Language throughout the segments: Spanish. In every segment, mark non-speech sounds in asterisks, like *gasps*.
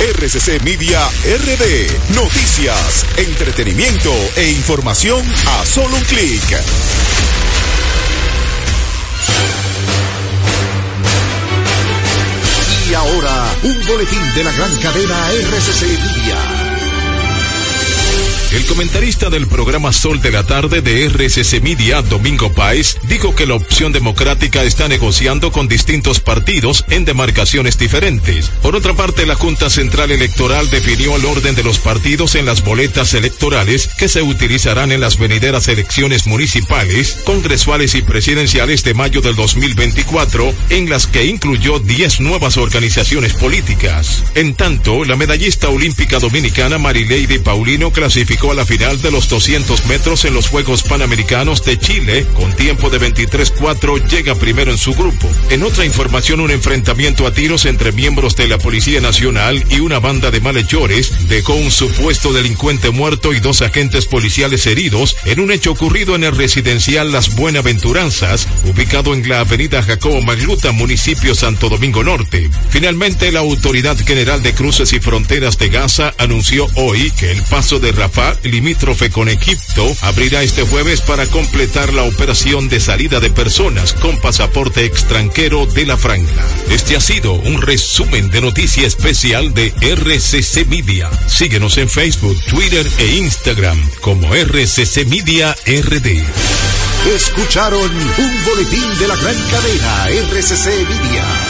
RCC Media RD. Noticias, entretenimiento e información a solo un clic. Y ahora, un boletín de la gran cadena RCC Media. El comentarista del programa Sol de la Tarde de RCC Media, Domingo Páez, dijo que la opción democrática está negociando con distintos partidos en demarcaciones diferentes. Por otra parte, la Junta Central Electoral definió el orden de los partidos en las boletas electorales que se utilizarán en las venideras elecciones municipales, congresuales y presidenciales de mayo del 2024, en las que incluyó 10 nuevas organizaciones políticas. En tanto, la medallista olímpica dominicana Marileide Paulino clasificó a la final de los 200 metros en los Juegos Panamericanos de Chile con tiempo de 23-4 llega primero en su grupo. En otra información, un enfrentamiento a tiros entre miembros de la Policía Nacional y una banda de malhechores dejó un supuesto delincuente muerto y dos agentes policiales heridos en un hecho ocurrido en el residencial Las Buenaventuranzas, ubicado en la avenida Jacobo Magluta, municipio Santo Domingo Norte. Finalmente, la Autoridad General de Cruces y Fronteras de Gaza anunció hoy que el paso de Rafah limítrofe con Egipto, abrirá este jueves para completar la operación de salida de personas con pasaporte extranjero de la franja. Este ha sido un resumen de noticia especial de RCC Media. Síguenos en Facebook, Twitter e Instagram como RCC Media RD. Escucharon un boletín de la gran cadena RCC Media.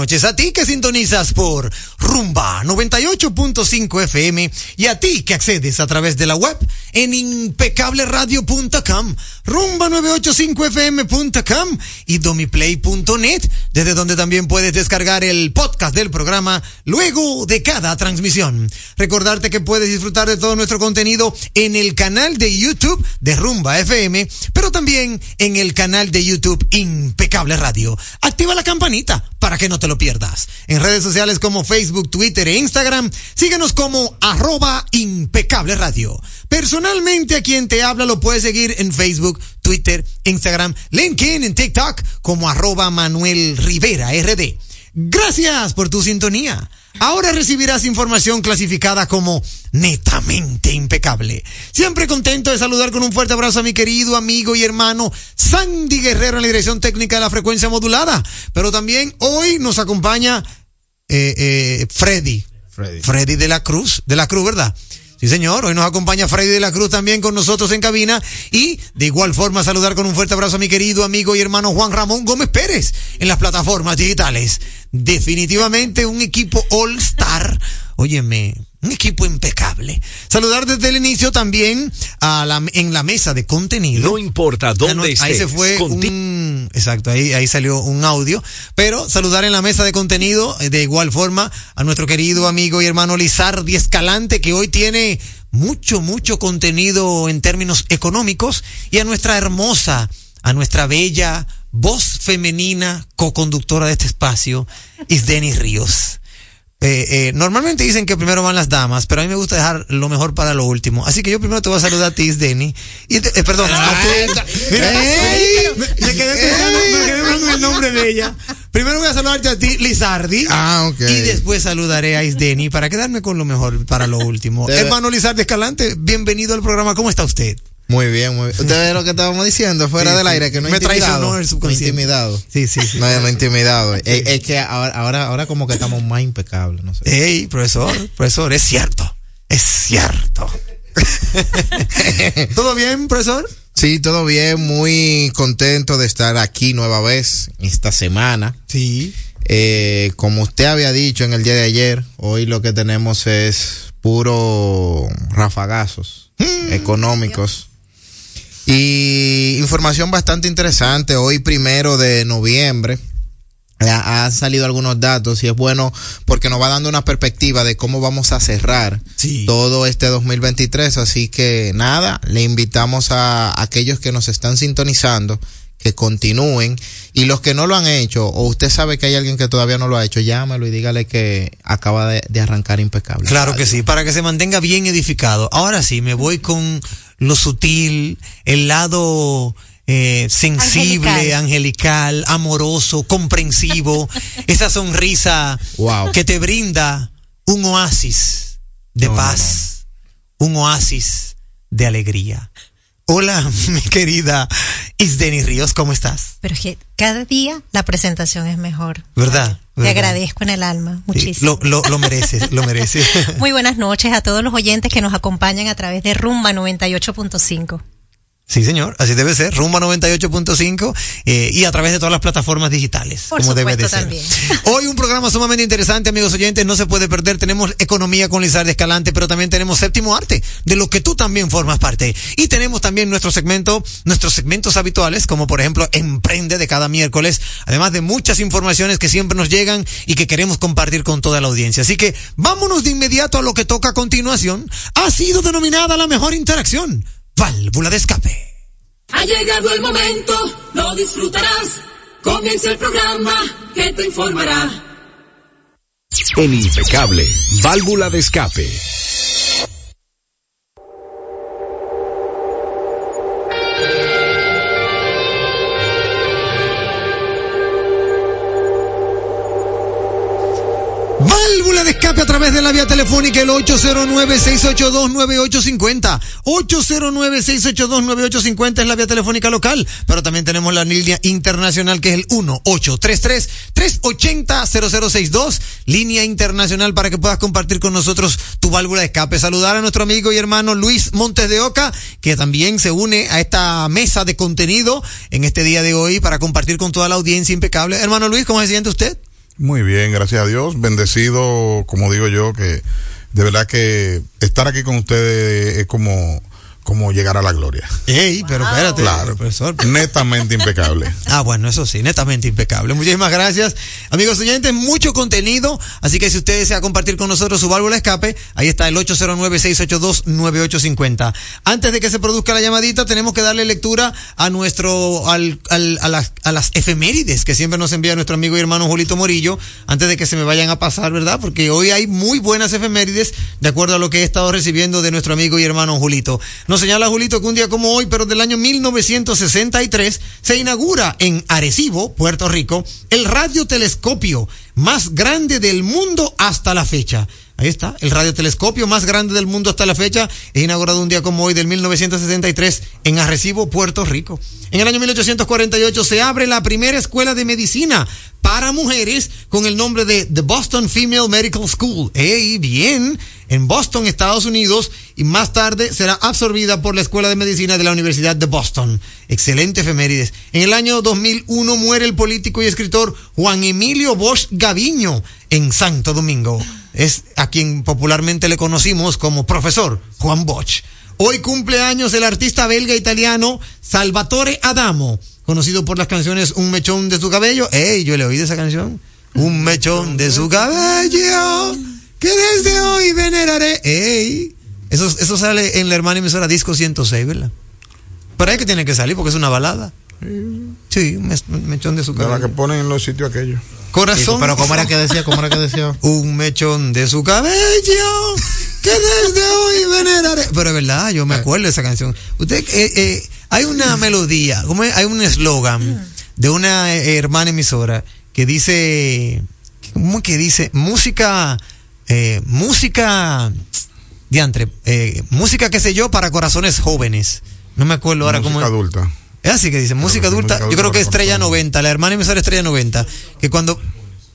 Noches. A ti que sintonizas por Rumba 98.5 FM y a ti que accedes a través de la web en impecableradio.com, rumba985fm.com y domiplay.net, desde donde también puedes descargar el podcast del programa luego de cada transmisión. Recordarte que puedes disfrutar de todo nuestro contenido en el canal de YouTube de Rumba FM, pero también en el canal de YouTube Impecable Radio. Activa la campanita para que no te lo pierdas. En redes sociales como Facebook, Twitter e Instagram, síguenos como arroba impecable radio. Personalmente a quien te habla lo puedes seguir en Facebook, Twitter, Instagram, LinkedIn, en TikTok como arroba Manuel Rivera RD. Gracias por tu sintonía. Ahora recibirás información clasificada como netamente impecable. Siempre contento de saludar con un fuerte abrazo a mi querido amigo y hermano Sandy Guerrero en la dirección técnica de la frecuencia modulada. Pero también hoy nos acompaña eh, eh, Freddy. Freddy. Freddy de la Cruz, de la Cruz, ¿verdad? Sí, señor. Hoy nos acompaña Freddy de la Cruz también con nosotros en cabina. Y de igual forma saludar con un fuerte abrazo a mi querido amigo y hermano Juan Ramón Gómez Pérez en las plataformas digitales. Definitivamente un equipo All Star. Óyeme, un equipo impecable. Saludar desde el inicio también a la, en la mesa de contenido. No importa dónde no, estés. Ahí se fue un, exacto, ahí, ahí salió un audio. Pero saludar en la mesa de contenido, eh, de igual forma, a nuestro querido amigo y hermano Lizardi Escalante, que hoy tiene mucho, mucho contenido en términos económicos, y a nuestra hermosa, a nuestra bella voz femenina, co-conductora de este espacio, Isdeni Ríos. Eh, eh, normalmente dicen que primero van las damas, pero a mí me gusta dejar lo mejor para lo último. Así que yo primero te voy a saludar a ti, Isdeni. Y te- eh, perdón, a ti. Mira, ey, me, me quedé pensando, me quedé pensando en el nombre de ella. Primero voy a saludarte a ti, Lizardi. Ah, ok. Y después saludaré a Isdeni para quedarme con lo mejor para lo último. Debe- Hermano Lizardi Escalante, bienvenido al programa. ¿Cómo está usted? Muy bien, muy bien. Usted ve lo que estábamos diciendo fuera Sí, del sí. aire, que no he Me intimidado. traicionó el No intimidado. Sí, sí, sí. No, no intimidado. *laughs* Es, es que ahora, ahora, ahora como que estamos más impecables, no sé. Ey, profesor, profesor, es cierto. Es cierto. *laughs* ¿Todo bien, profesor? Sí, todo bien, muy contento de estar aquí nueva vez esta semana. Sí. Eh, como usted había dicho en el día de ayer, hoy lo que tenemos es puro rafagazos económicos. Y información bastante interesante. Hoy primero de noviembre ha- han salido algunos datos y es bueno porque nos va dando una perspectiva de cómo vamos a cerrar Sí. todo este 2023. Así que nada, le invitamos a aquellos que nos están sintonizando que continúen y los que no lo han hecho o usted sabe que hay alguien que todavía no lo ha hecho, llámalo y dígale que acaba de, de arrancar impecable. Claro que sí, para que se mantenga bien edificado. Ahora sí, me voy con lo sutil, el lado eh, sensible, angelical. Angelical. amoroso, comprensivo, *laughs* esa sonrisa Wow. que te brinda un oasis de No, no, paz, un oasis de alegría. Hola, *laughs* mi querida Isdeni Ríos, ¿cómo estás? Pero es que cada día la presentación es mejor. ¿Verdad? Te ¿Verdad? agradezco en el alma Sí, muchísimo. lo, lo, lo mereces, lo mereces. *laughs* Muy buenas noches a todos los oyentes que nos acompañan a través de Rumba 98.5. Sí, señor, así debe ser. Rumba 98.5 eh, y a través de todas las plataformas digitales, Por como debe de ser. también. *laughs* Hoy un programa sumamente interesante, amigos oyentes, no se puede perder. Tenemos economía con Lizar de Escalante, pero también tenemos séptimo arte, de lo que tú también formas parte. Y tenemos también nuestro segmento, nuestros segmentos habituales, como por ejemplo Emprende de cada miércoles, además de muchas informaciones que siempre nos llegan y que queremos compartir con toda la audiencia. Así que vámonos de inmediato a lo que toca a continuación. Ha sido denominada la mejor interacción, válvula de escape. Ha llegado el momento, lo disfrutarás. Comienza el programa que te informará. En impecable, válvula de escape. Escape a través de la vía telefónica el 809-682-9850. 809-682-9850 es la vía telefónica local, pero también tenemos la línea internacional que es el 1-833-380-0062, línea internacional para que puedas compartir con nosotros tu válvula de escape. Saludar a nuestro amigo y hermano Luis Montes de Oca, que también se une a esta mesa de contenido en este día de hoy para compartir con toda la audiencia impecable. Hermano Luis, ¿cómo se siente usted? Muy bien, gracias a Dios. Bendecido, como digo yo, que de verdad que estar aquí con ustedes es como, como llegar a la gloria. Ey, pero espérate, Claro, profesor. netamente impecable. *laughs* Ah, bueno, eso sí, netamente impecable. Muchísimas gracias. Amigos oyentes, mucho contenido. Así que si usted desea compartir con nosotros su válvula escape, ahí está el 809-682-9850. Antes de que se produzca la llamadita, tenemos que darle lectura a nuestro, al, al- a, las, a las efemérides que siempre nos envía nuestro amigo y hermano Julito Morillo, antes de que se me vayan a pasar, ¿verdad? Porque hoy hay muy buenas efemérides, de acuerdo a lo que he estado recibiendo de nuestro amigo y hermano Julito. Nos señala Julito que un día como hoy, pero del año 1963, se inaugura en Arecibo, Puerto Rico, el radiotelescopio más grande del mundo hasta la fecha. Ahí está, el radiotelescopio más grande del mundo hasta la fecha es inaugurado un día como hoy del 1963 en Arrecibo, Puerto Rico. En el año 1848 se abre la primera escuela de medicina para mujeres con el nombre de The Boston Female Medical School. ¡Ey, bien! En Boston, Estados Unidos, y más tarde será absorbida por la Escuela de Medicina de la Universidad de Boston. Excelente efemérides. En el año 2001 muere el político y escritor Juan Emilio Bosch Gaviño en Santo Domingo. Es a quien popularmente le conocimos como profesor Juan Bosch. Hoy cumple años el artista belga italiano Salvatore Adamo, conocido por las canciones Un mechón de su cabello. ¡Ey! Yo le oí de esa canción. Un mechón de su cabello que desde hoy veneraré. ¡Ey! Eso, eso sale en la hermana emisora Disco 106, ¿verdad? Pero es que tiene que salir porque es una balada. Sí, un mechón de su De la que cabello. ponen en los sitios aquellos. Corazón. Pero ¿cómo era que decía? ¿Cómo era que decía? Un mechón de su cabello que desde hoy veneraré. Pero es verdad, yo me acuerdo de esa canción. Usted, eh, eh, hay una melodía, como hay un eslogan de una eh, hermana emisora que dice, ¿cómo que dice? Música, eh, música, diantre, eh, música qué sé yo para corazones jóvenes. No me acuerdo ahora Música cómo es. adulta. Es así que dice, música adulta, música yo creo adulta que Estrella corazones. 90, la hermana emisora Estrella 90, que cuando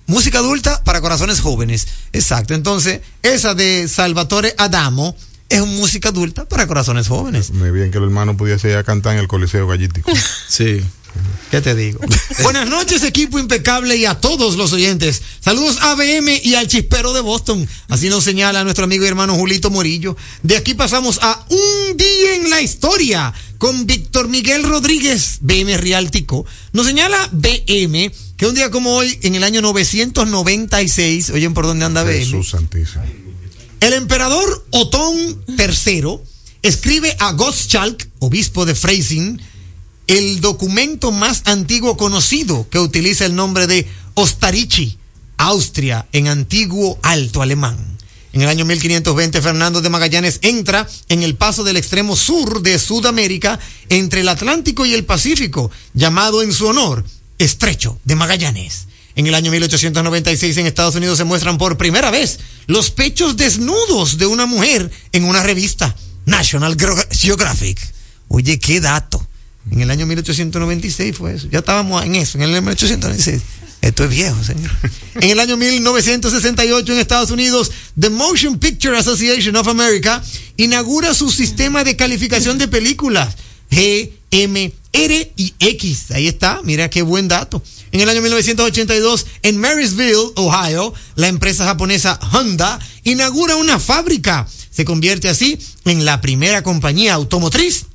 música adulta para corazones jóvenes, exacto. Entonces, esa de Salvatore Adamo es una música adulta para corazones jóvenes. Muy bien que el hermano pudiese ir a cantar en el Coliseo Gallítico. *laughs* Sí. ¿Qué te digo? *laughs* Buenas noches, equipo impecable y a todos los oyentes. Saludos a BM y al chispero de Boston. Así nos señala nuestro amigo y hermano Julito Morillo. De aquí pasamos a un día en la historia con Víctor Miguel Rodríguez, BM Rialtico. Nos señala BM que un día como hoy, en el año 996, oyen por dónde anda BM. Jesús Santísimo. El emperador Otón III escribe a Gottschalk, obispo de Freising, el documento más antiguo conocido que utiliza el nombre de Ostarichi, Austria, en antiguo alto alemán. En el año 1520, Fernando de Magallanes entra en el paso del extremo sur de Sudamérica entre el Atlántico y el Pacífico, llamado en su honor Estrecho de Magallanes. En el año 1896 en Estados Unidos se muestran por primera vez los pechos desnudos de una mujer en una revista, National Geographic. Oye, qué dato. En el año 1896 fue eso. Ya estábamos en eso, en el año 1896. Esto es viejo, señor. *laughs* En el año 1968 en Estados Unidos, The Motion Picture Association of America inaugura su sistema de calificación de películas. G, M, R y X. Ahí está, mira qué buen dato. En el año 1982, en Marysville, Ohio, la empresa japonesa Honda inaugura una fábrica. Se convierte así en la primera compañía automotriz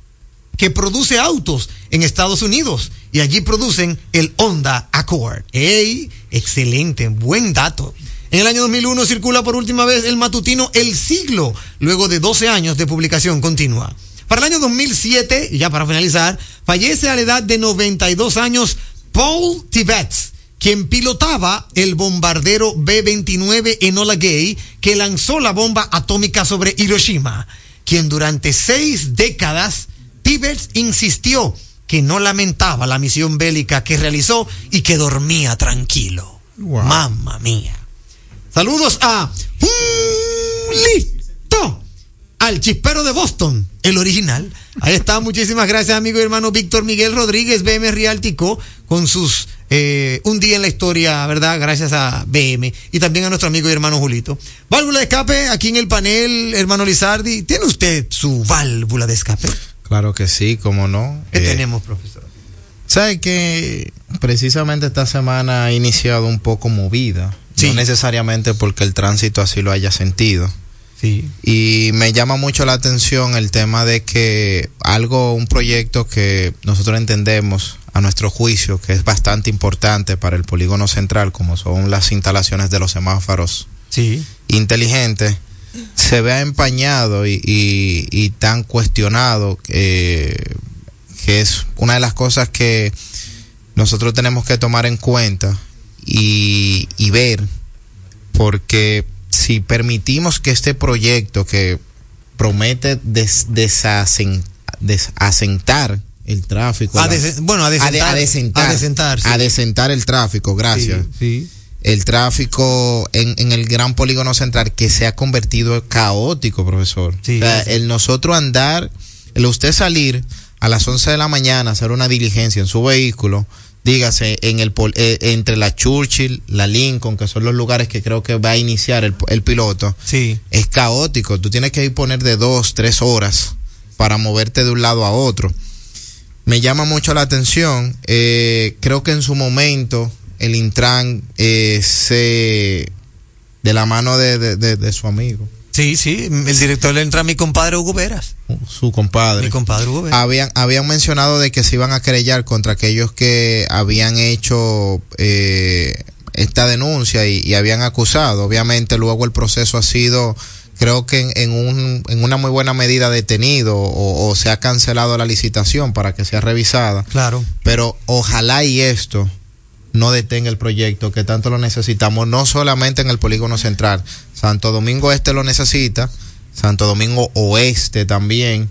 que produce autos en Estados Unidos y allí producen el Honda Accord. ¡Ey! Excelente, buen dato. En el año 2001 circula por última vez el matutino El Siglo, luego de 12 años de publicación continua. Para el año 2007, y ya para finalizar, fallece a la edad de 92 años Paul Tibbets, quien pilotaba el bombardero B-29 Enola Gay que lanzó la bomba atómica sobre Hiroshima, quien durante seis décadas Tibbets insistió que no lamentaba la misión bélica que realizó y que dormía tranquilo. Wow. Mamma mía. Saludos a Listo, al chispero de Boston, el original. Ahí está, muchísimas gracias, amigo y hermano Víctor Miguel Rodríguez, BM Realtico, con sus eh, Un día en la historia, ¿verdad? Gracias a BM y también a nuestro amigo y hermano Julito. Válvula de escape, aquí en el panel, hermano Lizardi. ¿Tiene usted su válvula de escape? Claro que sí, cómo no. ¿Qué Eh, tenemos, profesor? ¿Sabe que precisamente esta semana ha iniciado un poco movida? Sí. No necesariamente porque el tránsito así lo haya sentido. Sí. Y me llama mucho la atención el tema de que algo, un proyecto que nosotros entendemos a nuestro juicio que es bastante importante para el polígono central, como son las instalaciones de los semáforos Sí. inteligentes, se vea empañado y, y- y tan cuestionado eh, que es una de las cosas que nosotros tenemos que tomar en cuenta y, y ver, porque si permitimos que este proyecto que promete des- desasen- desasentar el tráfico, A la- bueno, a de- desentar. a desentar, A desentar, sí. a desentar el tráfico, gracias Sí, sí. El tráfico en, en el gran polígono central que se ha convertido caótico, profesor. Sí, o sea, sí. el nosotros andar, el usted salir a las 11 de la mañana a hacer una diligencia en su vehículo, dígase, en el eh, entre la Churchill, la Lincoln, que son los lugares que creo que va a iniciar el, el piloto, Sí. es caótico. Tú tienes que ir poner de dos, tres horas para moverte de un lado a otro. Me llama mucho la atención. eh, creo que en su momento el Intran eh, se de la mano de, de- de- de su amigo, Sí, sí. El director le entra a mi compadre Hugo Veras. su compadre. Mi compadre Hugo Veras. Habían, habían mencionado de que se iban a querellar contra aquellos que habían hecho eh, esta denuncia y, y habían acusado. Obviamente luego el proceso ha sido, creo que en, en un, en una muy buena medida detenido o, o se ha cancelado la licitación para que sea revisada. Claro. Pero ojalá y esto no detenga el proyecto que tanto lo necesitamos, no solamente en el polígono central. Santo Domingo Este lo necesita, Santo Domingo Oeste también.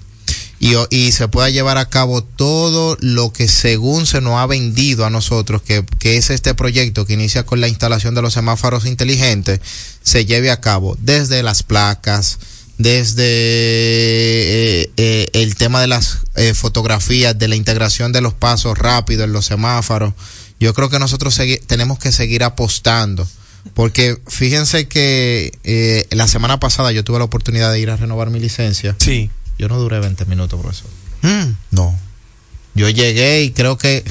Y, y se pueda llevar a cabo todo lo que según se nos ha vendido a nosotros, que, que es este proyecto que inicia con la instalación de los semáforos inteligentes, se lleve a cabo desde las placas, desde eh, eh, el tema de las eh, fotografías, de la integración de los pasos rápidos en los semáforos. Yo creo que nosotros tenemos que seguir apostando. Porque fíjense que eh, la semana pasada yo tuve la oportunidad de ir a renovar mi licencia. Sí. Yo no duré 20 minutos, profesor. Mm. No. Yo llegué y creo que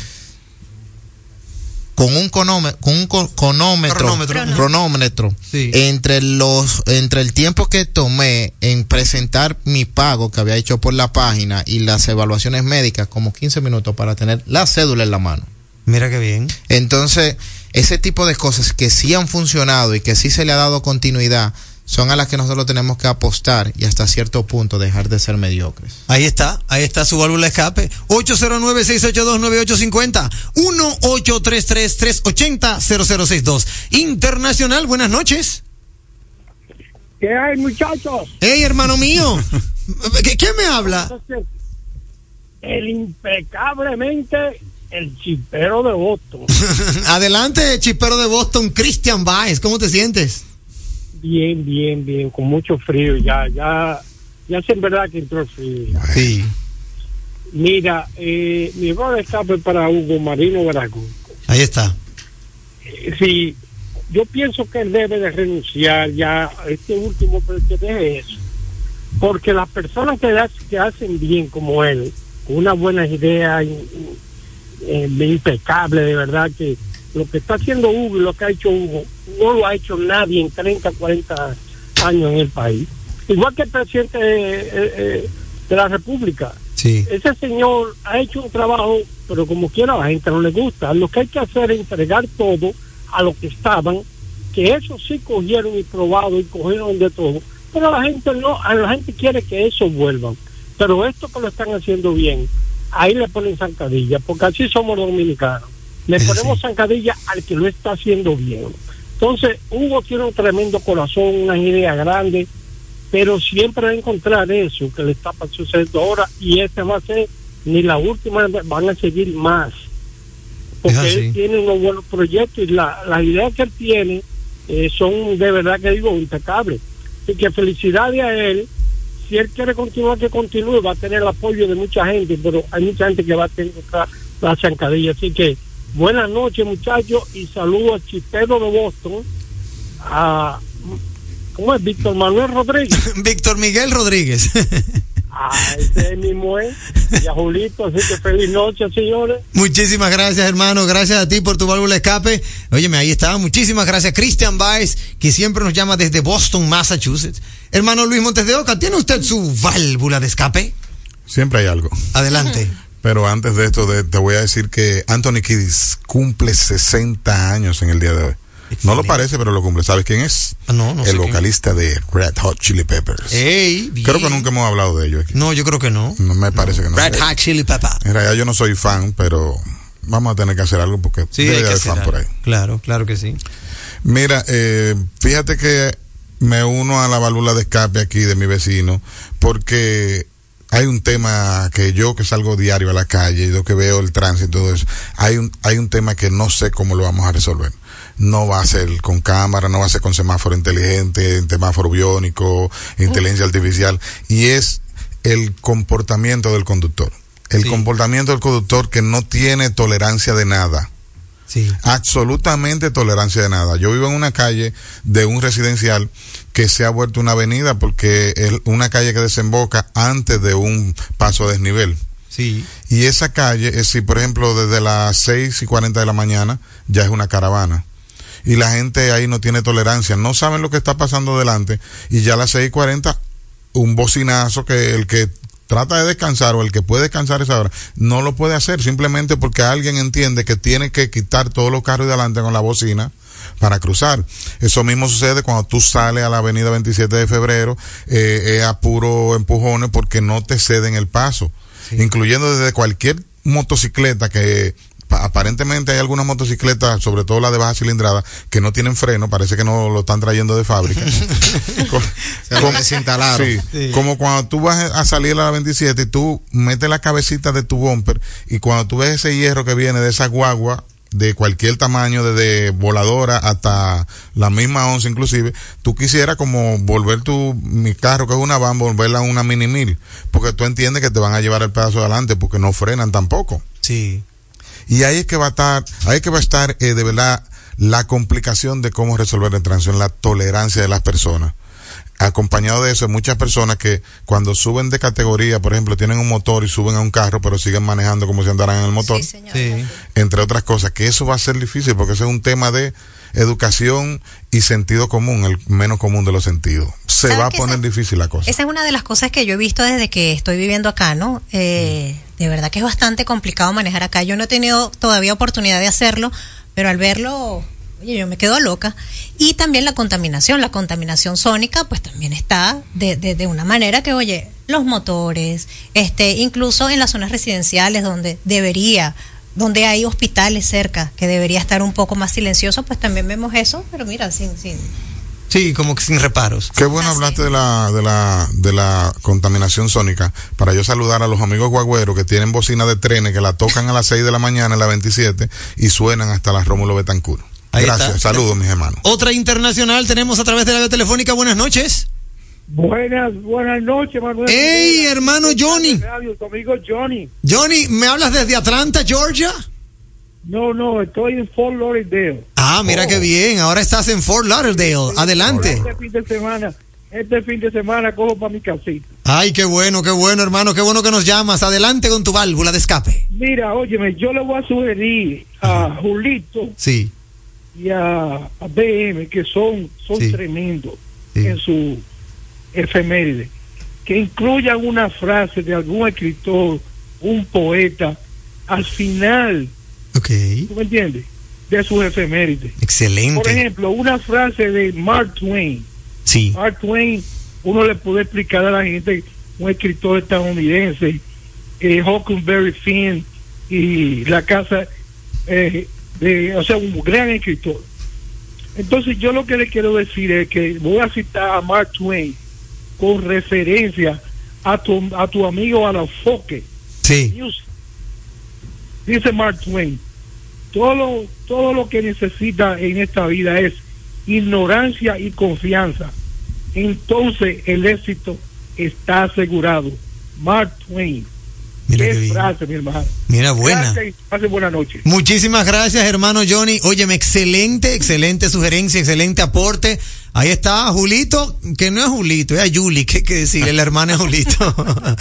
con un conómetro, con un co- conómetro, Cronómetro. cronómetro, Sí. entre los, entre el tiempo que tomé en presentar mi pago que había hecho por la página y las evaluaciones médicas, como 15 minutos para tener la cédula en la mano. Mira qué bien. Entonces, ese tipo de cosas que sí han funcionado y que sí se le ha dado continuidad, son a las que nosotros tenemos que apostar y hasta cierto punto dejar de ser mediocres. Ahí está, ahí está su válvula de escape. 809-682-9850. 1-833-380-0062. Internacional, buenas noches. ¿Qué hay, muchachos? Hey, hermano mío. *laughs* ¿Qué- ¿Quién me habla? El impecablemente el chipero de Boston. *laughs* Adelante, chispero de Boston, Christian Baez. ¿Cómo te sientes? Bien, bien, bien, con mucho frío. Ya, ya, ya es en verdad que entró el frío. Sí. Mira, eh, mi voz de escape para Hugo Marino Veracruz. Ahí está. Eh, Sí, yo pienso que él debe de renunciar ya a este último, pero que deje eso. Porque las personas que, ha- que hacen bien como él, con una buena idea eh, impecable, de verdad, que lo que está haciendo Hugo y lo que ha hecho Hugo, no lo ha hecho nadie en 30, 40 años en el país. Igual que el presidente eh, eh, de la República. Sí. Ese señor ha hecho un trabajo, pero como quiera a la gente no le gusta. Lo que hay que hacer es entregar todo a los que estaban, que eso sí cogieron y probado y cogieron de todo. Pero la gente no, a la gente quiere que eso vuelva. Pero esto que lo están haciendo bien, ahí le ponen zancadilla, porque así somos dominicanos. Le Es ponemos así. zancadilla al que lo está haciendo bien. Entonces, Hugo tiene un tremendo corazón, una idea grande, pero siempre va a encontrar eso que le está sucediendo ahora y esta va a ser ni la última, van a seguir más. Porque él tiene unos buenos proyectos y la, la idea que él tiene eh, son de verdad que digo impecables. Así que felicidades a él. Si él quiere continuar, que continúe, va a tener el apoyo de mucha gente, pero hay mucha gente que va a tener la, la zancadilla. Así que buenas noches, muchachos, y saludos a Chipero de Boston, a ¿cómo es? Víctor Manuel Rodríguez. *laughs* Víctor Miguel Rodríguez. *laughs* Ah, ese mismo es. Y a Julito, así que feliz noche, señores. Muchísimas gracias, hermano. Gracias a ti por tu válvula de escape. Óyeme, ahí está. Muchísimas gracias. Christian Baez, que siempre nos llama desde Boston, Massachusetts. Hermano Luis Montes de Oca, ¿tiene usted su válvula de escape? Siempre hay algo. Adelante. *laughs* Pero antes de esto, de- te voy a decir que Anthony Kiddis cumple 60 años en el día de hoy. No lo parece, pero lo cumple. ¿Sabes quién es? Ah, no, no sé el quién. vocalista de Red Hot Chili Peppers. Ey, bien. Creo que nunca hemos hablado de ellos aquí. No, yo creo que no. No me parece que no. Red Hot Chili Pepper. En realidad yo no soy fan, pero vamos a tener que hacer algo porque Sí, debe hay de que haber hacer fan por ahí. algo. Claro, claro que sí. Mira, eh, fíjate que me uno a la válvula de escape aquí de mi vecino porque hay un tema que yo que salgo diario a la calle y yo que veo el tránsito y todo eso, hay un, hay un tema que no sé cómo lo vamos a resolver. No va a ser con cámara, no va a ser con semáforo inteligente, semáforo biónico, inteligencia artificial, y es el comportamiento del conductor. El Sí. comportamiento del conductor que no tiene tolerancia de nada Sí. absolutamente tolerancia de nada. Yo vivo en una calle de un residencial que se ha vuelto una avenida porque es una calle que desemboca antes de un paso a desnivel. Sí. Y esa calle, es si por ejemplo desde las 6 y 40 de la mañana ya es una caravana. Y la gente ahí no tiene tolerancia, no saben lo que está pasando delante. Y ya a las 6 y 40, un bocinazo que el que trata de descansar o el que puede descansar esa hora, no lo puede hacer simplemente porque alguien entiende que tiene que quitar todos los carros de adelante con la bocina para cruzar. Eso mismo sucede cuando tú sales a la avenida 27 de febrero, eh, es a puro empujones porque no te ceden el paso, incluyendo desde cualquier motocicleta que aparentemente hay algunas motocicletas, sobre todo las de baja cilindrada, que no tienen freno, parece que no lo están trayendo de fábrica. *laughs* Co- Se lo como- desinstalaron. Sí, Sí. como cuando tú vas a salir a la 27 y tú metes la cabecita de tu bumper y cuando tú ves ese hierro que viene de esa guagua de cualquier tamaño, desde voladora hasta la misma once inclusive, tú quisieras como volver tu, mi carro que es una van, volverla a una mini mil, porque tú entiendes que te van a llevar el pedazo adelante porque no frenan tampoco. Sí. Y ahí es que va a estar, ahí es que va a estar eh, de verdad la complicación de cómo resolver el tránsito, en la tolerancia de las personas. Acompañado de eso, hay muchas personas que cuando suben de categoría, por ejemplo, tienen un motor y suben a un carro, pero siguen manejando como si andaran en el motor, Sí, señor. Sí. entre otras cosas, que eso va a ser difícil porque ese es un tema de educación y sentido común, el menos común de los sentidos. Se ¿Sabe va a poner esa- difícil la cosa. Esa es una de las cosas que yo he visto desde que estoy viviendo acá, ¿no? Eh, de verdad que es bastante complicado manejar acá. Yo no he tenido todavía oportunidad de hacerlo, pero al verlo, oye, yo me quedo loca. Y también la contaminación, la contaminación sónica, pues también está de, de, de una manera que, oye, los motores, este, incluso en las zonas residenciales donde debería donde hay hospitales cerca, que debería estar un poco más silencioso, pues también vemos eso, pero mira, sin, sin, Sí, como que sin reparos. Qué bueno Ah, sí. hablaste de la, de la, de la contaminación sónica. Para yo saludar a los amigos guagüeros que tienen bocina de trenes que la tocan a las 6 de la mañana en la 27 y suenan hasta las Rómulo Betancur. Ahí Gracias, está. saludos mis hermanos. Otra internacional tenemos a través de la vía telefónica. Buenas noches. Buenas, buenas noches, Manuel. ¡Ey, Rivera. hermano Johnny! Radio, tu amigo Johnny. Johnny, ¿me hablas desde Atlanta, Georgia? No, no, estoy en Fort Lauderdale. Ah, mira Oh. qué bien. Ahora estás en Fort Lauderdale. Adelante. Este fin de semana, este fin de semana cojo para mi casita. Ay, qué bueno, qué bueno, hermano. Qué bueno que nos llamas. Adelante con tu válvula de escape. Mira, óyeme, yo le voy a sugerir a Julito Sí. y a, a BM, que son, son Sí. tremendos Sí. en su efeméride, que incluyan una frase de algún escritor, un poeta, al final, Ok. ¿tú me entiendes? De sus efemérides. Por Excelente. ejemplo, una frase de Mark Twain. Sí. Mark Twain, uno le puede explicar a la gente, un escritor estadounidense, eh, Huckleberry Finn y la casa eh, de, o sea, un gran escritor. Entonces yo lo que le quiero decir es que voy a citar a Mark Twain con referencia a tu, a tu amigo Alafoque. Sí. Music. Dice Mark Twain, todo lo, todo lo que necesita en esta vida es ignorancia y confianza, entonces el éxito está asegurado. Mark Twain. Mira qué frase, mi hermano. Mira, buena. Gracias buena noche. Muchísimas gracias, hermano Johnny. Óyeme, excelente, excelente sugerencia, excelente aporte. Ahí está Julito, que no es Julito, es Yuli, que hay que decirle, la hermana es Julito. *laughs*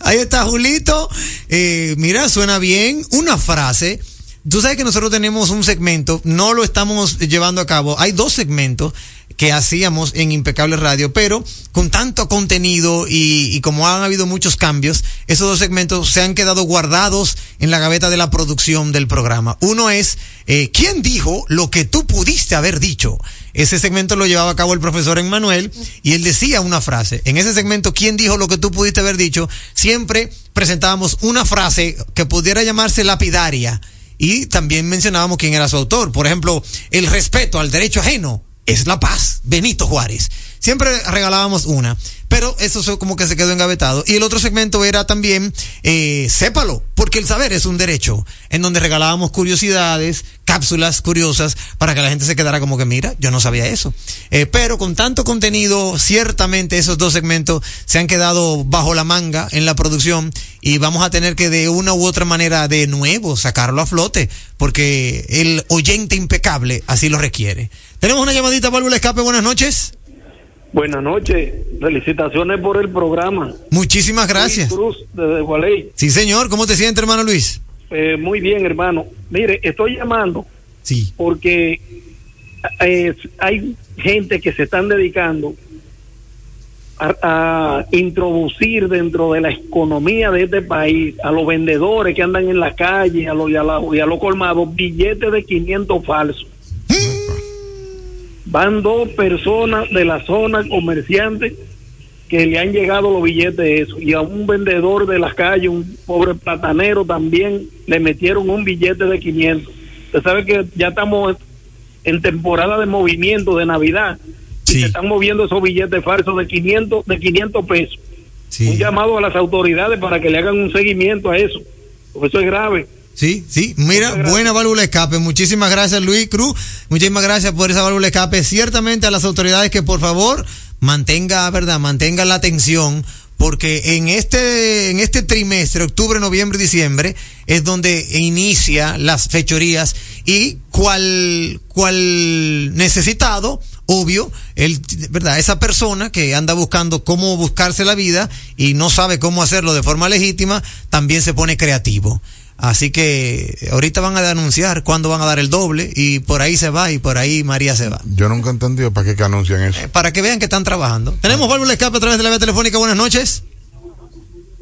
Ahí está Julito. Eh, mira, suena bien. Una frase. Tú sabes que nosotros tenemos un segmento, no lo estamos llevando a cabo. Hay dos segmentos que hacíamos en Impecable Radio, pero con tanto contenido y, y como han habido muchos cambios, esos dos segmentos se han quedado guardados en la gaveta de la producción del programa. Uno es, eh, ¿quién dijo lo que tú pudiste haber dicho? Ese segmento lo llevaba a cabo el profesor Emmanuel y él decía una frase. En ese segmento, ¿quién dijo lo que tú pudiste haber dicho? Siempre presentábamos una frase que pudiera llamarse lapidaria y también mencionábamos quién era su autor. Por ejemplo, el respeto al derecho ajeno es la paz. Benito Juárez. Siempre regalábamos una, pero eso como que se quedó engavetado. Y el otro segmento era también, eh, sépalo, porque el saber es un derecho, en donde regalábamos curiosidades, cápsulas curiosas, para que la gente se quedara como que, mira, yo no sabía eso. Eh, pero con tanto contenido, ciertamente esos dos segmentos se han quedado bajo la manga en la producción y vamos a tener que de una u otra manera de nuevo sacarlo a flote, porque el oyente impecable así lo requiere. Tenemos una llamadita, válvula escape, buenas noches. Buenas noches, felicitaciones por el programa. Muchísimas gracias. Luis Cruz, desde Gualey. Sí, señor, ¿cómo te sientes, hermano Luis? Eh, muy bien, hermano. Mire, estoy llamando Sí. porque eh, hay gente que se están dedicando a, a introducir dentro de la economía de este país a los vendedores que andan en la calle a los, y, a la- y a los colmados billetes de 500 falsos. Van dos personas de la zona comerciantes que le han llegado los billetes de eso y a un vendedor de las calles, un pobre platanero también le metieron un billete de 500. Usted sabe que ya estamos en temporada de movimiento de Navidad y se están moviendo esos billetes falsos de 500 de 500 pesos. Un llamado a las autoridades para que le hagan un seguimiento a eso, porque eso es grave. Sí, sí, mira, buena válvula de escape. Muchísimas gracias, Luis Cruz. Muchísimas gracias por esa válvula de escape. Ciertamente a las autoridades que por favor mantenga, verdad, mantenga la atención porque en este en este trimestre, octubre, noviembre, diciembre es donde inicia las fechorías y cual cual necesitado obvio, el, ¿verdad? Esa persona que anda buscando cómo buscarse la vida y no sabe cómo hacerlo de forma legítima, también se pone creativo. Así que ahorita van a anunciar cuándo van a dar el doble y por ahí se va y por ahí María se va. Yo nunca he entendido para qué que anuncian eso. Para que vean que están trabajando. Tenemos válvula de escape a través de la vía telefónica. Buenas noches.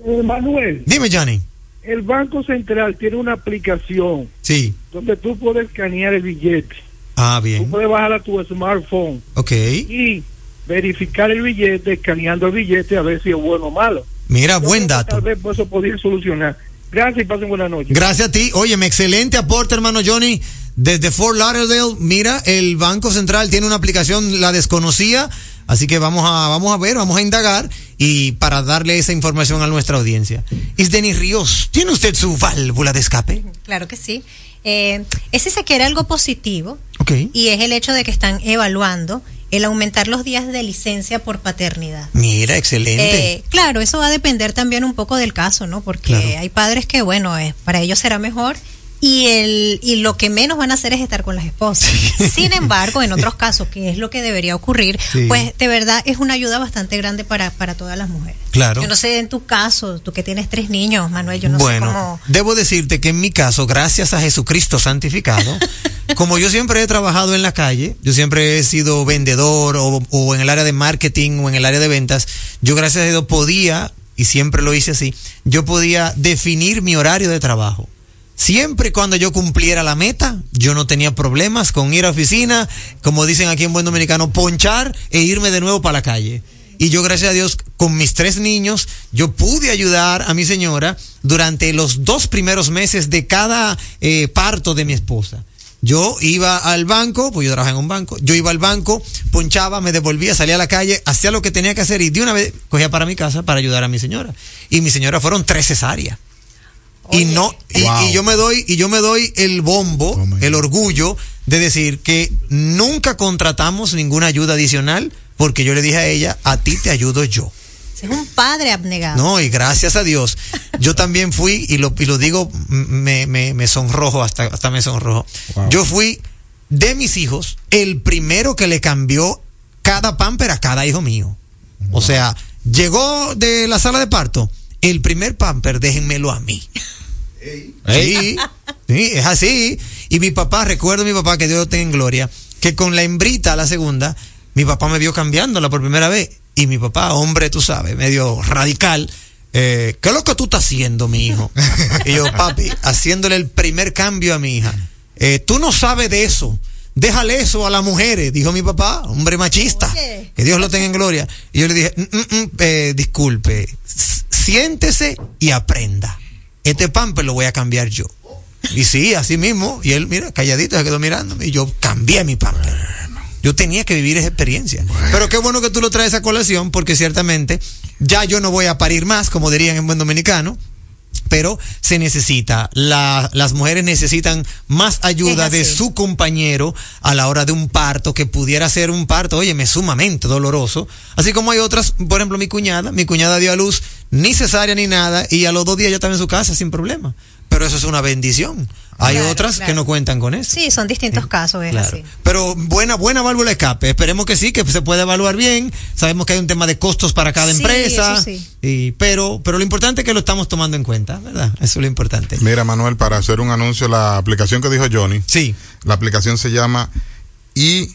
Eh, Manuel, Dime, Johnny. el Banco Central tiene una aplicación Sí. donde tú puedes escanear el billete. Ah, Tú bien. puedes bajar a tu smartphone Ok. y verificar el billete, escaneando el billete a ver si es bueno o malo. Mira, buen dato. Tal vez por eso podría solucionar. Gracias y pasen buena noche. Gracias a ti. Óyeme, excelente aporte, hermano Johnny. Desde Fort Lauderdale, mira, el Banco Central tiene una aplicación, la desconocía, así que vamos a, vamos a ver, vamos a indagar y para darle esa información a nuestra audiencia. Isdeni Ríos, ¿tiene usted su válvula de escape? Claro que sí. Eh, ese se quiere algo positivo Ok. y es el hecho de que están evaluando el aumentar los días de licencia por paternidad. Mira, excelente. Eh, claro, eso va a depender también un poco del caso, ¿no? Porque Claro. hay padres que, bueno, eh, para ellos será mejor y el y lo que menos van a hacer es estar con las esposas. Sin embargo, en otros casos, que es lo que debería ocurrir, Sí. pues de verdad es una ayuda bastante grande para, para todas las mujeres. Claro. Yo no sé en tu caso, tú que tienes tres niños, Manuel, yo no sé bueno, cómo... debo decirte que en mi caso, gracias a Jesucristo santificado, *laughs* como yo siempre he trabajado en la calle, yo siempre he sido vendedor o, o en el área de marketing o en el área de ventas, yo gracias a Dios podía, y siempre lo hice así, yo podía definir mi horario de trabajo. Siempre y cuando yo cumpliera la meta, yo no tenía problemas con ir a oficina, como dicen aquí en buen dominicano, ponchar e irme de nuevo para la calle. Y yo, gracias a Dios, con mis tres niños, yo pude ayudar a mi señora durante los dos primeros meses de cada eh, parto de mi esposa. Yo iba al banco, pues yo trabajaba en un banco, yo iba al banco, ponchaba, me devolvía, salía a la calle, hacía lo que tenía que hacer y de una vez cogía para mi casa para ayudar a mi señora. Y mi señora fueron tres cesáreas. Y no, y, Wow. y yo me doy, y yo me doy el bombo, el orgullo de decir que nunca contratamos ninguna ayuda adicional porque yo le dije a ella, a ti te ayudo yo. Es un padre abnegado. No, y gracias a Dios. Yo también fui, y lo, y lo digo, me, me, me sonrojo, hasta, hasta me sonrojo. Yo fui de mis hijos el primero que le cambió cada pamper a cada hijo mío. O sea, llegó de la sala de parto, el primer pamper, déjenmelo a mí. Sí, *laughs* sí, es así. Y mi papá, recuerdo a mi papá, que Dios lo tenga en gloria, que con la hembrita, la segunda, mi papá me vio cambiándola por primera vez. Y mi papá, hombre, tú sabes, medio radical, eh, ¿qué es lo que tú estás haciendo, mi hijo? *laughs* y yo, papi, haciéndole el primer cambio a mi hija. Eh, tú no sabes de eso. Déjale eso a las mujeres, dijo mi papá, hombre machista. Que Dios lo tenga en gloria. Y yo le dije, "Mm, mm, mm, eh, disculpe, siéntese y aprenda. Este pamper lo voy a cambiar yo. Y sí, así mismo. Y él, mira, calladito, se quedó mirándome. Y yo cambié mi pamper. Yo tenía que vivir esa experiencia. Pero qué bueno que tú lo traes a colación, porque ciertamente ya yo no voy a parir más, como dirían en buen dominicano. Pero se necesita, la- las mujeres necesitan más ayuda de su compañero a la hora de un parto, que pudiera ser un parto, oye, me sumamente doloroso. Así como hay otras, por ejemplo, mi cuñada, mi cuñada dio a luz ni cesárea ni nada, y a los dos días ya estaba en su casa sin problema. Pero eso es una bendición. Hay Claro, otras que no cuentan con eso. Sí, son distintos casos, es Claro. así. Pero buena, buena válvula de escape. Esperemos que sí, que se pueda evaluar bien. Sabemos que hay un tema de costos para cada Sí, empresa. eso sí. Y, pero, pero lo importante es que lo estamos tomando en cuenta, ¿verdad? Eso es lo importante. Mira, Manuel, para hacer un anuncio, la aplicación que dijo Johnny. Sí. La aplicación se llama IABRD.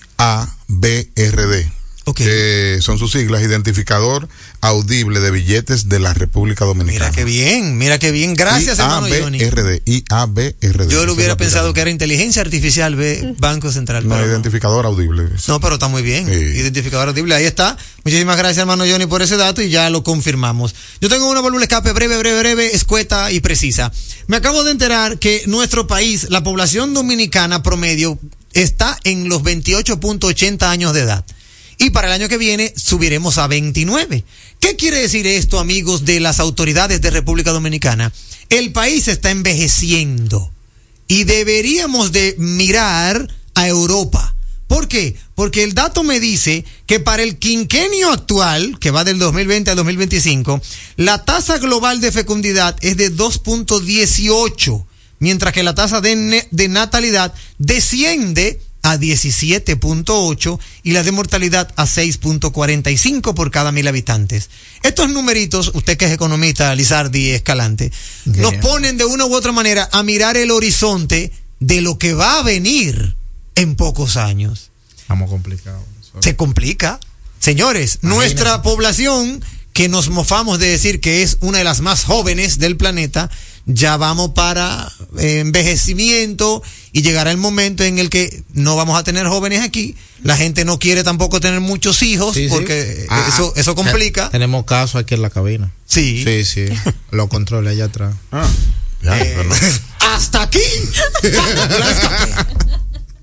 Que son sus siglas, Identificador Audible de Billetes de la República Dominicana. Mira qué bien, mira qué bien. Gracias, hermano Johnny. IABRD, IABRD. Yo es hubiera pensado que era inteligencia artificial, ve, Banco Central. No, identificador audible. No, pero está muy bien. Identificador audible, ahí está. Muchísimas gracias, hermano Johnny, por ese dato y ya lo confirmamos. Yo tengo una válvula escape breve, breve, breve, escueta y precisa. Me acabo de enterar que nuestro país, la población dominicana promedio, está en los 28.80 años de edad. Y para el año que viene subiremos a 29. ¿Qué quiere decir esto, amigos de las autoridades de República Dominicana? El país está envejeciendo y deberíamos de mirar a Europa. ¿Por qué? Porque el dato me dice que para el quinquenio actual, que va del 2020 al 2025, la tasa global de fecundidad es de 2.18, mientras que la tasa de, de natalidad desciende a 17.8 y la de mortalidad a 6.45 por cada mil habitantes. Estos numeritos, usted que es economista, Lizardi Escalante, nos ponen de una u otra manera a mirar el horizonte de lo que va a venir en pocos años. Estamos complicados. Se complica. Señores, nuestra población, que nos mofamos de decir que es una de las más jóvenes del planeta, ya vamos para eh, envejecimiento y llegará el momento en el que no vamos a tener jóvenes aquí. La gente no quiere tampoco tener muchos hijos Sí, sí. porque Ah, eso, eso complica. te- Tenemos caso aquí en la cabina. Sí. Sí, sí. *laughs* Lo controlé allá atrás. Eh, hasta aquí. *laughs* *laughs*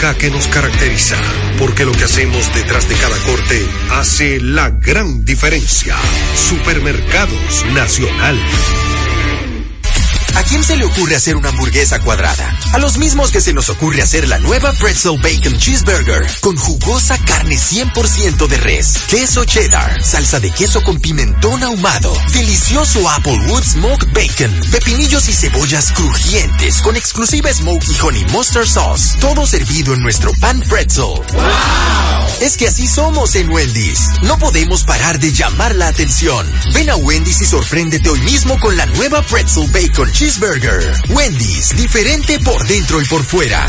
que nos caracteriza, porque lo que hacemos detrás de cada corte hace la gran diferencia. Supermercados Nacional. ¿A quién se le ocurre hacer una hamburguesa cuadrada? A los mismos que se nos ocurre hacer la nueva Pretzel Bacon Cheeseburger con jugosa carne 100% de res, queso cheddar, salsa de queso con pimentón ahumado, delicioso Applewood Smoked Bacon, y cebollas crujientes con exclusiva Smokey Honey Mustard Sauce, todo servido en nuestro pan pretzel. Es que así somos en Wendy's. No podemos parar de llamar la atención. Ven a Wendy's y sorpréndete hoy mismo con la nueva Pretzel Bacon Cheeseburger. Wendy's, diferente por dentro y por fuera.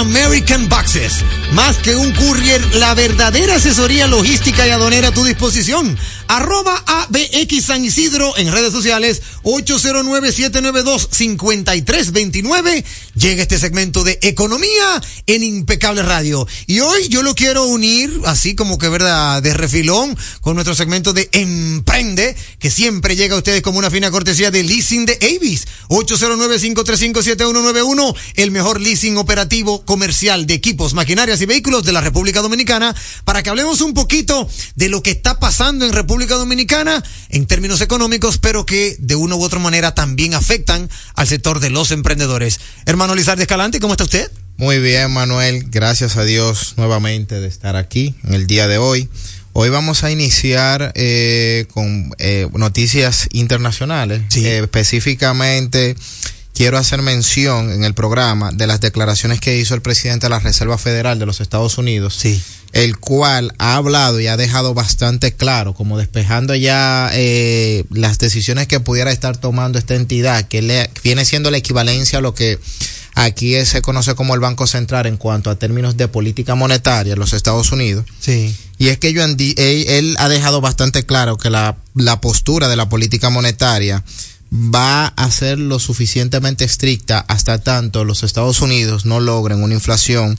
American Boxes. Más que un courier, la verdadera asesoría logística y aduanera a tu disposición. Arroba ABX San Isidro en redes sociales 809-792-5329. Llega este segmento de economía en Impecable Radio. Y hoy yo lo quiero unir, así como que verdad, de refilón, con nuestro segmento de Emprende, que siempre llega a ustedes como una fina cortesía de leasing de Avis. 809-535-7191, el mejor leasing operativo comercial de equipos, maquinarias y vehículos de la República Dominicana, para que hablemos un poquito de lo que está pasando en República Dominicana en términos económicos, pero que de una u otra manera también afectan al sector de los emprendedores. Hermano Lizardo Escalante, ¿cómo está usted? Muy bien, Manuel. Gracias a Dios nuevamente de estar aquí en el día de hoy. Hoy vamos a iniciar eh, con eh, noticias internacionales. Eh, específicamente, quiero hacer mención en el programa de las declaraciones que hizo el presidente de la Reserva Federal de los Estados Unidos. Sí. El cual ha hablado y ha dejado bastante claro, como despejando ya eh, las decisiones que pudiera estar tomando esta entidad, que le, viene siendo la equivalencia a lo que aquí se conoce como el Banco Central en cuanto a términos de política monetaria en los Estados Unidos. Sí. Y es que yo él, él ha dejado bastante claro que la, la postura de la política monetaria va a ser lo suficientemente estricta hasta tanto los Estados Unidos no logren una inflación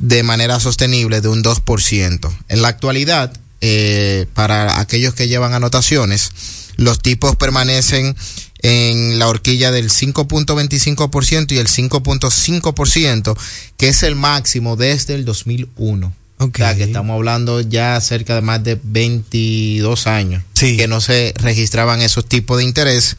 de manera sostenible de un 2%. En la actualidad, eh, para aquellos que llevan anotaciones, los tipos permanecen en la horquilla del 5.25% y el 5.5%, que es el máximo desde el 2001. O sea, que estamos hablando ya cerca de más de 22 años Sí. que no se registraban esos tipos de interés.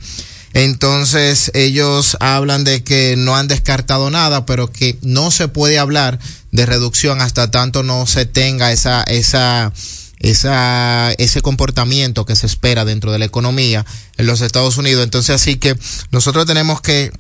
Entonces ellos hablan de que no han descartado nada, pero que no se puede hablar de reducción hasta tanto no se tenga esa, esa, esa, ese comportamiento que se espera dentro de la economía en los Estados Unidos. Entonces así que nosotros tenemos que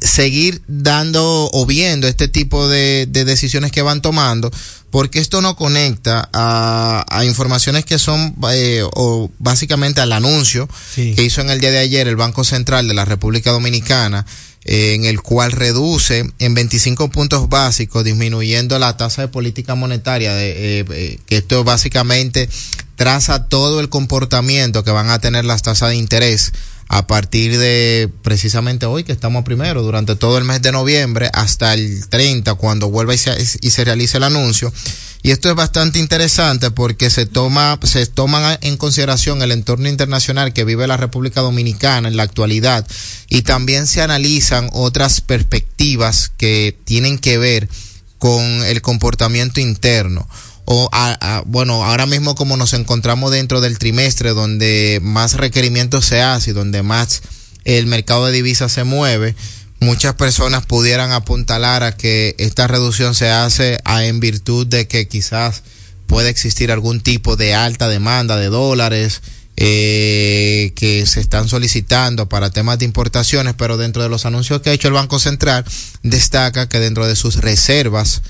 seguir dando o viendo este tipo de, de decisiones que van tomando porque esto no conecta a, a informaciones que son eh, o básicamente al anuncio Sí. que hizo en el día de ayer el Banco Central de la República Dominicana eh, en el cual reduce en 25 puntos básicos disminuyendo la tasa de política monetaria de, eh, eh, que esto básicamente traza todo el comportamiento que van a tener las tasas de interés a partir de precisamente hoy que estamos primero, durante todo el mes de noviembre hasta el 30 cuando vuelva y se, y se realice el anuncio. Y esto es bastante interesante porque se toma, se toman en consideración el entorno internacional que vive la República Dominicana en la actualidad y también se analizan otras perspectivas que tienen que ver con el comportamiento interno o a- bueno, ahora mismo como nos encontramos dentro del trimestre donde más requerimientos se hace y donde más el mercado de divisas se mueve, muchas personas pudieran apuntalar a que esta reducción se hace a- en virtud de que quizás puede existir algún tipo de alta demanda de dólares eh, que se están solicitando para temas de importaciones, pero dentro de los anuncios que ha hecho el Banco Central destaca que dentro de sus reservas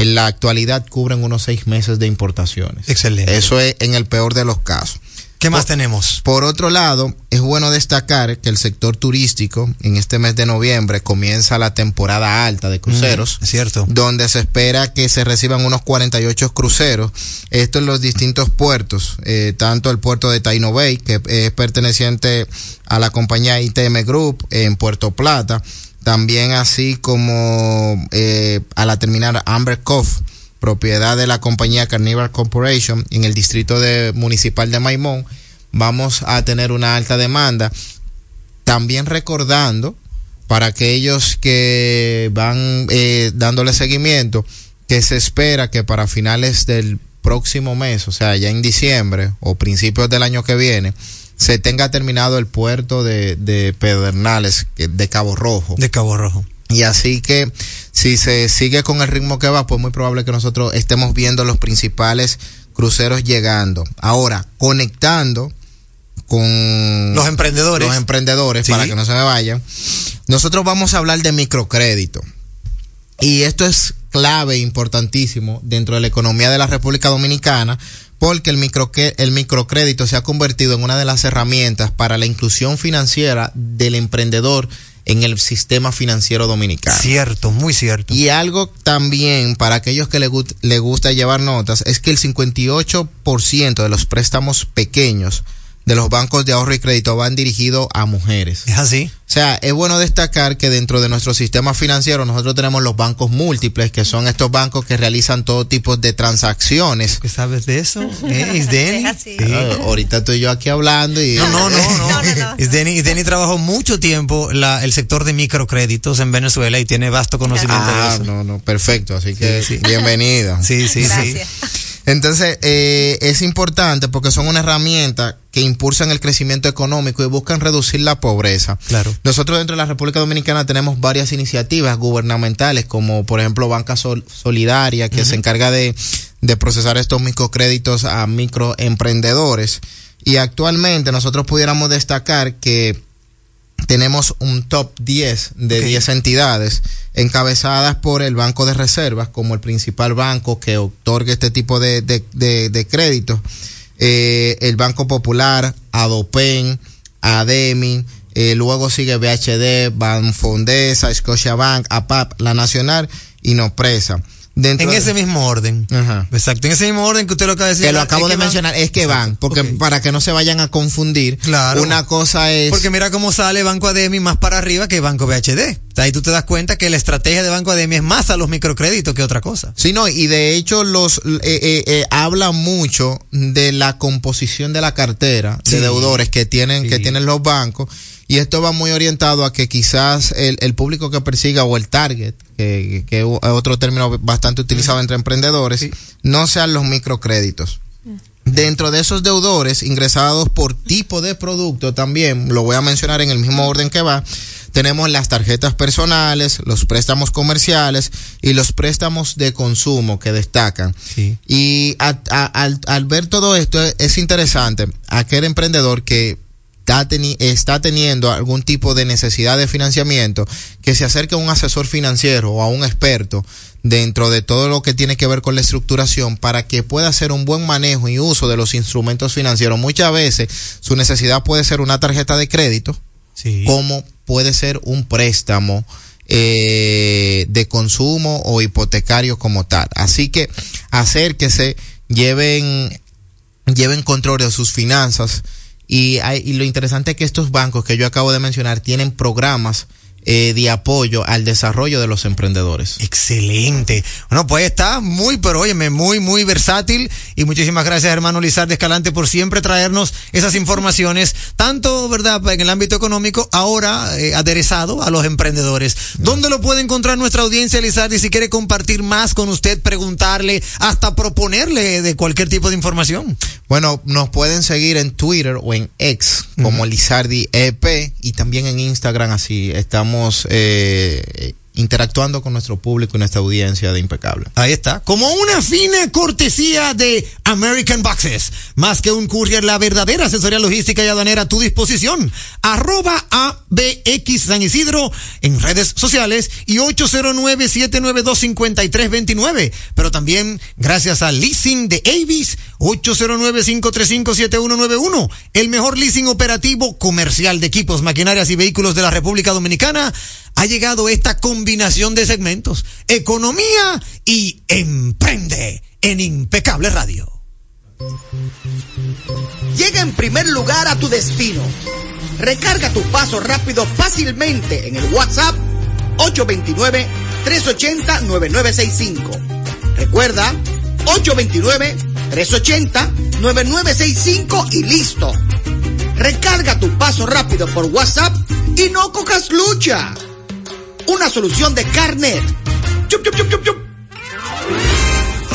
en la actualidad cubren unos seis meses de importaciones. Excelente. Eso es en el peor de los casos. ¿Qué más Por- tenemos? Por otro lado, es bueno destacar que el sector turístico en este mes de noviembre comienza la temporada alta de cruceros. Mm, es cierto. Donde se espera que se reciban unos 48 cruceros. Esto en los distintos puertos, eh, tanto el puerto de Taino Bay, que es perteneciente a la compañía ITM Group en Puerto Plata, también así como eh, a la terminal Amber Cove propiedad de la compañía Carnival Corporation en el distrito de, municipal de Maimón, vamos a tener una alta demanda. También recordando para aquellos que van eh, dándole seguimiento que se espera que para finales del próximo mes, o sea, ya en diciembre o principios del año que viene, se tenga terminado el puerto de, de Pedernales, de Cabo Rojo. De Cabo Rojo. Y así que si se sigue con el ritmo que va, pues muy probable que nosotros estemos viendo los principales cruceros llegando. Ahora, conectando con Los emprendedores. los emprendedores Sí. para que no se me vayan. Nosotros vamos a hablar de microcrédito. Y esto es clave, importantísimo dentro de la economía de la República Dominicana, porque el, microque- el microcrédito se ha convertido en una de las herramientas para la inclusión financiera del emprendedor en el sistema financiero dominicano. Cierto, muy cierto. Y algo también para aquellos que le, le gusta llevar notas es que el 58% de los préstamos pequeños de los bancos de ahorro y crédito van dirigidos a mujeres. Es así. O sea, es bueno destacar que dentro de nuestro sistema financiero nosotros tenemos los bancos múltiples, que son estos bancos que realizan todo tipo de transacciones. ¿Qué sabes de eso? ¿Eh? *laughs* Isdeni? Sí. Ah, ahorita estoy yo aquí hablando y... No, no, no, no. *laughs* Isdeni, Isdeni trabajó mucho tiempo la, el sector de microcréditos en Venezuela y tiene vasto conocimiento Ah, de eso. no, no, perfecto. Así que Sí, sí. bienvenida. Sí, sí, sí. Entonces, eh, es importante porque son una herramienta que impulsan el crecimiento económico y buscan reducir la pobreza. Claro. Nosotros dentro de la República Dominicana tenemos varias iniciativas gubernamentales, como por ejemplo Banca Sol- Solidaria, que se encarga de, de procesar estos microcréditos a microemprendedores. Y actualmente nosotros pudiéramos destacar que tenemos un top 10 de Ok. 10 entidades encabezadas por el Banco de Reservas como el principal banco que otorga este tipo de, de, de- de créditos. Eh, el Banco Popular, Adopen, Ademi, eh, luego sigue BHD, Banfondesa, Scotiabank, APAP, La Nacional y Nopresa. Dentro En de- ese mismo orden. Ajá. Exacto, en ese mismo orden que usted lo acaba de decir. que lo acabo de mencionar, es que van, porque para que no se vayan a confundir, Claro. una cosa es... Porque mira cómo sale Banco Ademi más para arriba que Banco BHD. Ahí tú te das cuenta que la estrategia de Banco Ademi es más a los microcréditos que otra cosa. Sí, no, y de hecho los eh, eh, eh, habla mucho de la composición de la cartera Sí. de deudores que tienen que tienen los bancos Y esto va muy orientado a que quizás el, el público que persiga o el target, que, que es otro término bastante utilizado entre emprendedores, no sean los microcréditos. Dentro de esos deudores ingresados por tipo de producto también, lo voy a mencionar en el mismo orden que va, tenemos las tarjetas personales, los préstamos comerciales y los préstamos de consumo que destacan. Y a- a- al, al ver todo esto es, es interesante, aquel emprendedor que está, teni- está teniendo algún tipo de necesidad de financiamiento, que se acerque a un asesor financiero o a un experto dentro de todo lo que tiene que ver con la estructuración para que pueda hacer un buen manejo y uso de los instrumentos financieros. Muchas veces su necesidad puede ser una tarjeta de crédito, como puede ser un préstamo eh, de consumo o hipotecario como tal. Así que acérquese, lleven, lleven control de sus finanzas y, hay- y lo interesante es que estos bancos que yo acabo de mencionar tienen programas eh, de apoyo al desarrollo de los emprendedores. Excelente. Bueno, pues está muy, pero óyeme, muy, muy versátil. Y muchísimas gracias, hermano Lizardo Escalante, por siempre traernos esas informaciones, tanto, ¿verdad?, en el ámbito económico, ahora eh, aderezado a los emprendedores. ¿Dónde lo puede encontrar nuestra audiencia, Lizardi, si quiere compartir más con usted, preguntarle, hasta proponerle de cualquier tipo de información? Bueno, nos pueden seguir en Twitter o en X como Lizardi EP y también en Instagram así estamos eh, interactuando con nuestro público y nuestra audiencia de impecable. Ahí está. Como una fina cortesía de American Boxes. Más que un courier, la verdadera asesoría logística y aduanera a tu disposición. Arroba ABX San Isidro en redes sociales y 809-792-5329. Pero también gracias al leasing de Avis, 809-535-7191. El mejor leasing operativo comercial de equipos, maquinarias y vehículos de la República Dominicana. Ha llegado esta combinación de segmentos. Economía y emprende en Impecable Radio. Llega en primer lugar a tu destino. Recarga tu paso rápido fácilmente en el WhatsApp 829-380-9965. Recuerda, 829-380-9965 y listo. Recarga tu paso rápido por WhatsApp y no cojas lucha. Una solución de chup.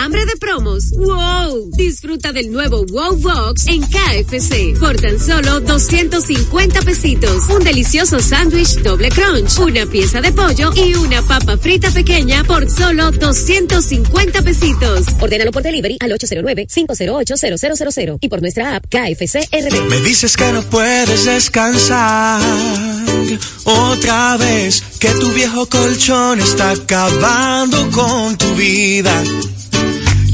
¿Hambre de promos? ¡Wow! Disfruta del nuevo Wow Box en KFC por tan solo 250 pesitos. Un delicioso sándwich doble crunch, una pieza de pollo y una papa frita pequeña por solo 250 pesitos. Ordénalo por delivery al 809-508-0000 y por nuestra app KFC RD. Me dices que no puedes descansar otra vez, que tu viejo colchón está acabando con tu vida.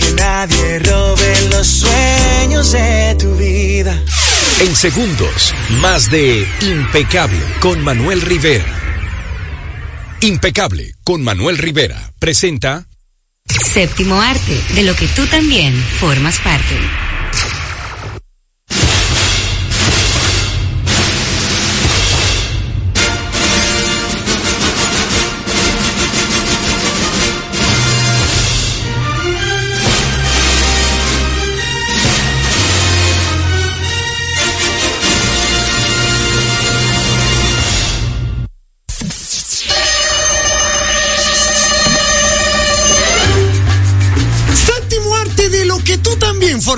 Que nadie robe los sueños de tu vida. En segundos, más de Impecable con Manuel Rivera. Impecable con Manuel Rivera presenta Séptimo arte, de lo que tú también formas parte.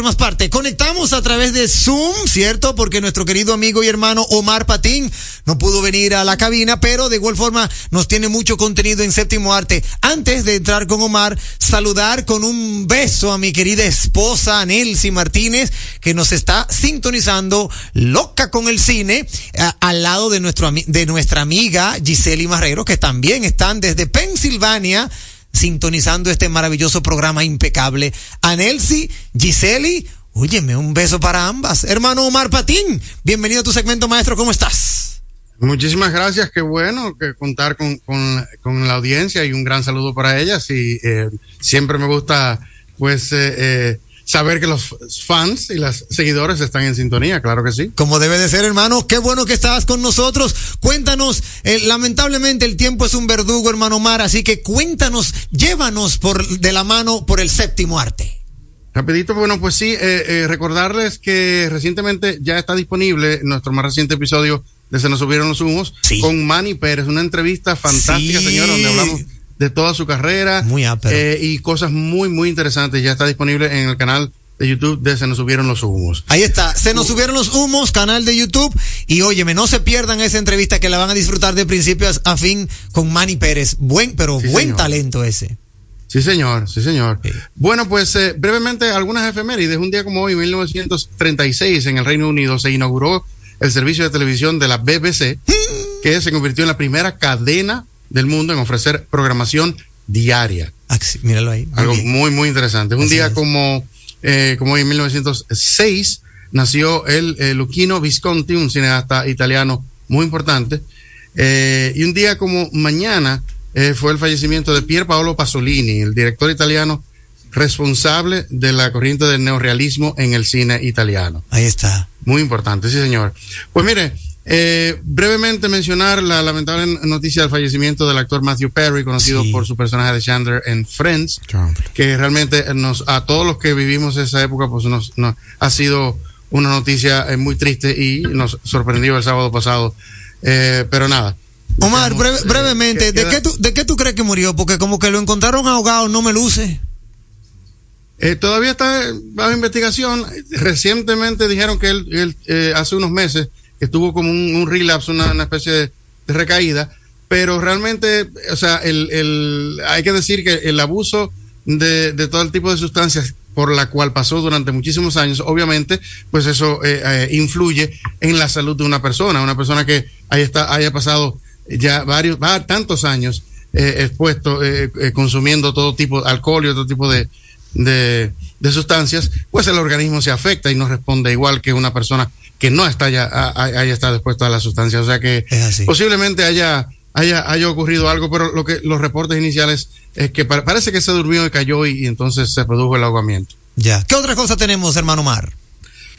Formas parte. Conectamos a través de Zoom, ¿cierto? Porque nuestro querido amigo y hermano Omar Patín no pudo venir a la cabina, pero de igual forma nos tiene mucho contenido en Séptimo Arte. Antes de entrar con Omar, saludar con un beso a mi querida esposa Nelcy Martínez, que nos está sintonizando loca con el cine, al lado de, nuestro, de nuestra amiga Giseli Marrero, que también están desde Pensilvania sintonizando este maravilloso programa impecable. A Giseli, óyeme, un beso para ambas. Hermano Omar Patín, bienvenido a tu segmento maestro, ¿cómo estás? Muchísimas gracias, qué bueno que contar con, con, con la audiencia y un gran saludo para ellas y eh, siempre me gusta pues eh, eh, saber que los fans y las seguidores están en sintonía, claro que sí. Como debe de ser, hermano, qué bueno que estás con nosotros. Cuéntanos, eh, lamentablemente el tiempo es un verdugo, hermano Omar, así que cuéntanos, llévanos por de la mano por el séptimo arte. Rapidito, bueno, pues sí, eh, eh, recordarles que recientemente ya está disponible nuestro más reciente episodio de Se nos subieron los humos con Manny Pérez, una entrevista fantástica, Sí. señor, donde hablamos de toda su carrera Muy eh, y cosas muy, muy interesantes. Ya está disponible en el canal de YouTube de Se nos subieron los humos. Ahí está, se nos subieron los humos, canal de YouTube. Y óyeme, no se pierdan esa entrevista que la van a disfrutar de principio a- fin con Manny Pérez. Buen, pero Sí, buen señor. talento ese. Sí, señor, sí, señor. Bueno, pues eh, brevemente algunas efemérides. Un día como hoy, 1936, en el Reino Unido se inauguró el servicio de televisión de la BBC, que se convirtió en la primera cadena del mundo en ofrecer programación diaria. Ah, míralo ahí. Muy Algo bien. muy, muy interesante. Un Así día es. como, eh, como hoy, en 1906, nació el eh, Luchino Visconti, un cineasta italiano muy importante. Eh, y un día como mañana eh, fue el fallecimiento de Pier Paolo Pasolini, el director italiano responsable de la corriente del neorealismo en el cine italiano. Ahí está. Muy importante, sí, señor. Pues mire, eh, brevemente mencionar la lamentable noticia del fallecimiento del actor Matthew Perry, conocido por su personaje de Chandler en Friends, que realmente nos, a todos los que vivimos esa época, pues nos, nos ha sido una noticia eh, muy triste y nos sorprendió el sábado pasado. Eh, pero nada. Omar, breve- eh, brevemente, que- ¿de, queda- qué tú, ¿de qué tú crees que murió? Porque como que lo encontraron ahogado, no me luce. Eh, todavía está bajo investigación. Recientemente dijeron que él, él, eh, hace unos meses que tuvo como un, relapse, una, especie de, recaída, pero realmente, o sea, el, el, hay que decir que el abuso de, de todo el tipo de sustancias por la cual pasó durante muchísimos años, obviamente, pues eso eh, eh, influye en la salud de una persona, una persona que haya, está, haya pasado ya varios, va, tantos años eh, expuesto, eh, consumiendo todo tipo de alcohol y otro tipo de, de sustancias, pues el organismo se afecta y no responde igual que una persona que no está ya, haya estado expuesta a las sustancias. O sea que posiblemente haya, haya, haya ocurrido algo, pero lo que los reportes iniciales es que pa- parece que se durmió y cayó y, y entonces se produjo el ahogamiento. Ya. ¿Qué otra cosa tenemos, hermano Omar?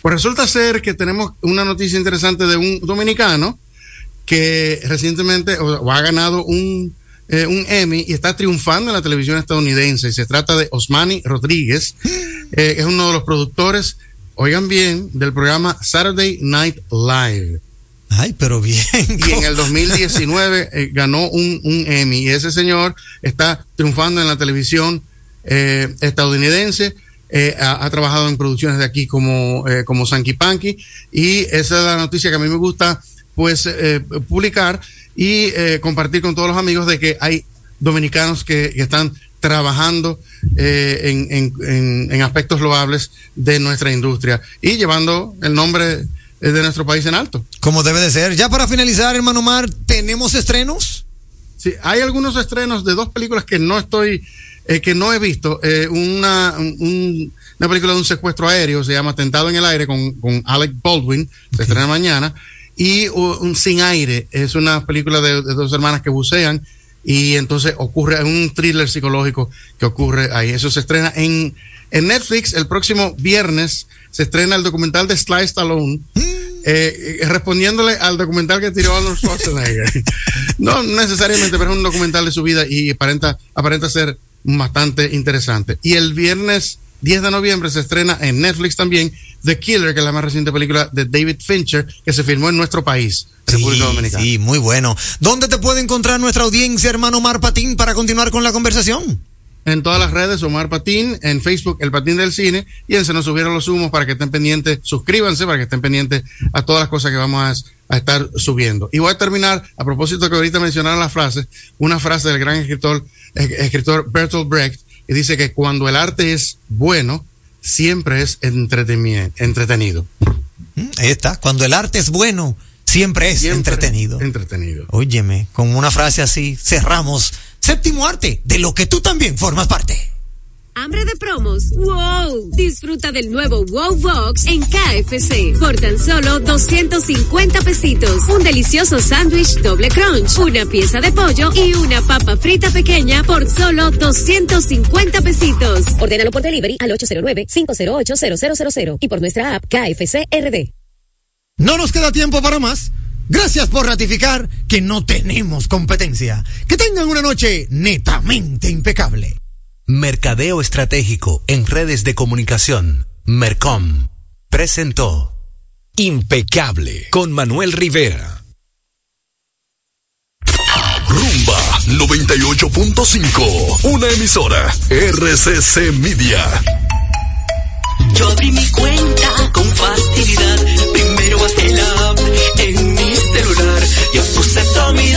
Pues resulta ser que tenemos una noticia interesante de un dominicano que recientemente o, o ha ganado un, eh, un Emmy y está triunfando en la televisión estadounidense. Y se trata de Osmani Rodríguez, *gasps* eh, es uno de los productores, oigan bien, del programa Saturday Night Live. Ay, pero bien. Y en el 2019 *laughs* eh, ganó un, un Emmy. Y ese señor está triunfando en la televisión eh, estadounidense. eh, ha, ha trabajado en producciones de aquí como, eh, como Sanky Panky. Y esa es la noticia que a mí me gusta pues eh, publicar y compartir con todos los amigos de que hay dominicanos que, que están trabajando eh, en, en- en- en aspectos loables de nuestra industria y llevando el nombre eh, de nuestro país en alto. Como debe de ser. Ya para finalizar, hermano Mar, ¿tenemos estrenos? Sí, hay algunos estrenos de dos películas que no estoy, eh, que no he visto. Eh, una, un- una película de un secuestro aéreo, se llama Tentado en el Aire con, con Alec Baldwin, se estrena mañana. Y un Sin Aire, es una película de, de dos hermanas que bucean y entonces ocurre un thriller psicológico que ocurre ahí. Eso se estrena en, en Netflix el próximo viernes. Se estrena el documental de Sly Stallone. eh, eh, respondiéndole al documental que tiró Arnold Schwarzenegger. *laughs* no necesariamente, pero es un documental de su vida y aparenta, aparenta ser bastante interesante. Y el viernes 10 de noviembre se estrena en Netflix también The Killer, que es la más reciente película de David Fincher, que se filmó en nuestro país, República Dominicana. Sí, muy bueno. ¿Dónde te puede encontrar nuestra audiencia, hermano Mar Patín, para continuar con la conversación? En todas las redes, Omar Patín, en Facebook, El Patín del Cine, y en Se nos subieron los humos para que estén pendientes, suscríbanse para que estén pendientes a todas las cosas que vamos a, a estar subiendo. Y voy a terminar, a propósito que ahorita mencionaron las frases, una frase del gran escritor, escritor Bertolt Brecht, que dice que cuando el arte es bueno, siempre es entretenido. Mm, Ahí está. Cuando el arte es bueno, siempre es entretenido. Entretenido. Óyeme, con una frase así cerramos séptimo arte, de lo que tú también formas parte. Hambre de promos. ¡Wow! Disfruta del nuevo Wow Box en KFC por tan solo 250 pesitos. Un delicioso sándwich doble crunch, una pieza de pollo y una papa frita pequeña por solo 250 pesitos. Ordénalo por delivery al 809-508-0000 y por nuestra app KFC RD. No nos queda tiempo para más. Gracias por ratificar que no tenemos competencia. Que tengan una noche netamente impecable. Mercadeo Estratégico en redes de comunicación. Mercom. Presentó. Impecable con Manuel Rivera. Rumba 98.5, una emisora RCC Media. Yo abrí mi cuenta con facilidad. Primero bajé la app en mi celular. Yo puse todo mi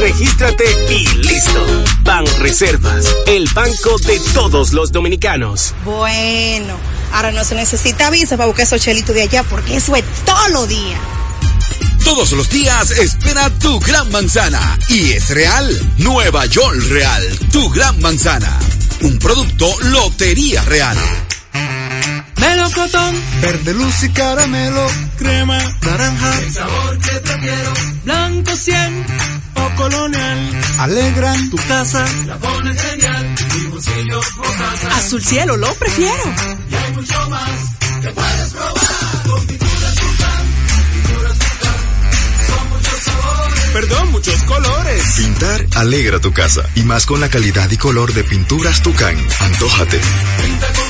Regístrate y listo. Banreservas, el banco de todos los dominicanos. Bueno, ahora no se necesita visa para buscar esos chelitos de allá porque eso es todo lo día. Todos los días espera tu gran manzana. Y es real. Nueva York Real. Tu gran manzana. Un producto Lotería Real. Melocotón, Verde luz y caramelo, crema, naranja, el sabor que prefiero. Blanco 100 o colonial. alegran Tu casa la pone genial. Mi bolsillo o casa. Azul cielo, lo prefiero. Y hay mucho más que puedes probar. Con pinturas Tucán, pinturas Tucán. Son muchos sabores. Perdón, muchos colores. Pintar alegra tu casa y más con la calidad y color de pinturas Tucán. Antójate. Jalao, con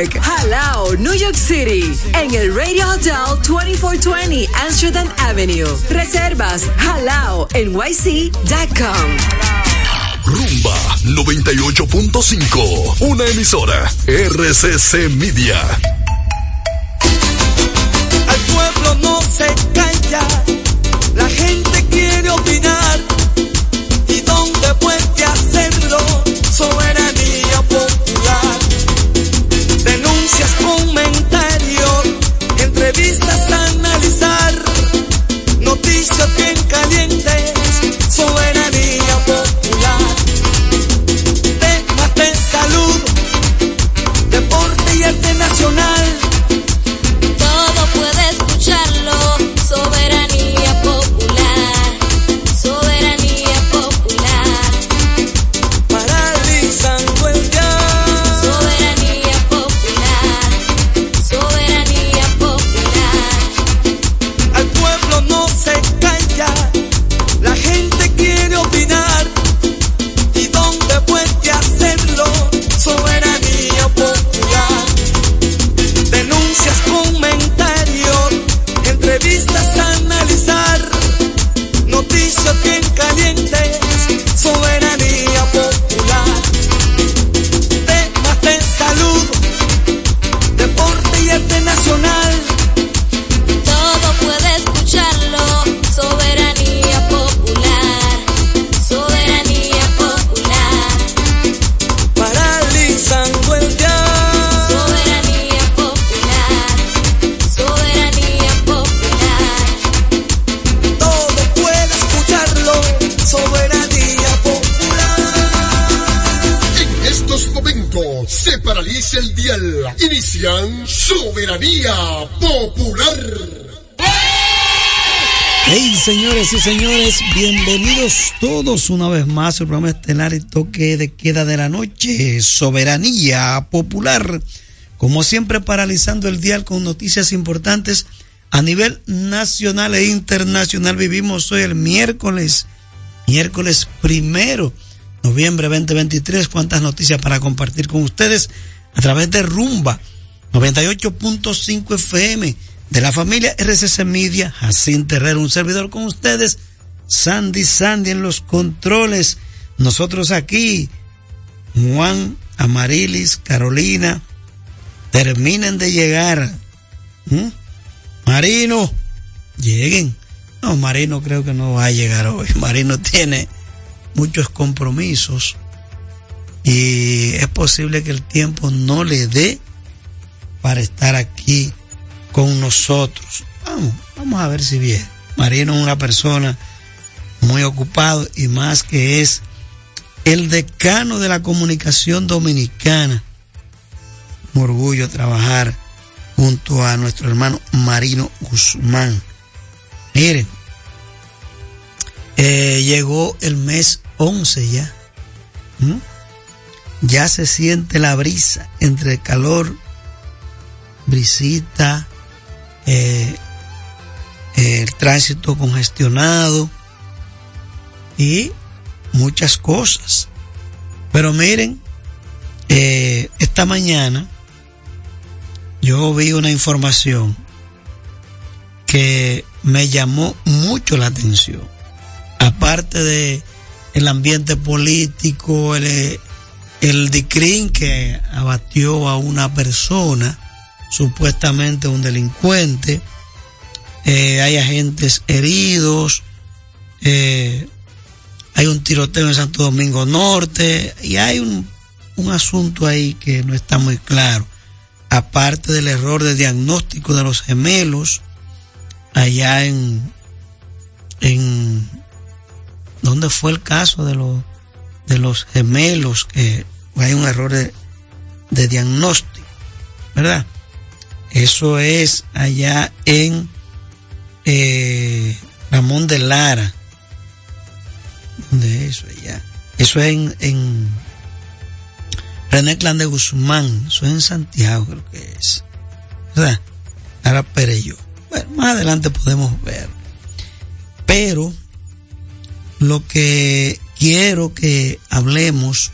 Jalao, New York City. En el Radio Hotel 2420 Amsterdam Avenue. Reservas jalao nyc.com. Rumba 98.5, una emisora RCC Media. Al pueblo no se calla, la gente quiere opinar. Señores y señores, bienvenidos todos una vez más al programa estelar y toque de queda de la noche, Soberanía Popular. Como siempre, paralizando el dial con noticias importantes a nivel nacional e internacional. Vivimos hoy el miércoles, miércoles primero, noviembre 2023. Cuántas noticias para compartir con ustedes a través de Rumba 98.5 FM de la familia RCC Media, Jacín Terrero, un servidor con ustedes, Sandy Sandy en los controles, nosotros aquí, Juan, Amarilis, Carolina, terminen de llegar. Marino, lleguen. No, Marino creo que no va a llegar hoy. *laughs* Marino tiene muchos compromisos y es posible que el tiempo no le dé para estar aquí con nosotros. Vamos, vamos a ver si bien. Marino es una persona muy ocupado y más que es el decano de la comunicación dominicana. Un orgullo trabajar junto a nuestro hermano Marino Guzmán. Miren, eh, llegó el mes 11 ya. ¿Mm? Ya se siente la brisa entre calor, brisita, eh, el tránsito congestionado y muchas cosas. Pero miren, eh, esta mañana yo vi una información que me llamó mucho la atención. Aparte de el ambiente político, el, el DICRIN que abatió a una persona, supuestamente un delincuente, eh, hay agentes heridos, eh, hay un tiroteo en Santo Domingo Norte y hay un, un asunto ahí que no está muy claro. Aparte del error de diagnóstico de los gemelos, allá en, en, ¿dónde fue el caso de los, de los gemelos? Que hay un error de, de diagnóstico, ¿verdad? Eso es allá en eh, Ramón de Lara. ¿Dónde es eso allá? Eso es en, en René Clan de Guzmán. Eso es en Santiago, creo que es. ¿Verdad? Ahora Perello. Bueno, más adelante podemos ver. Pero lo que quiero que hablemos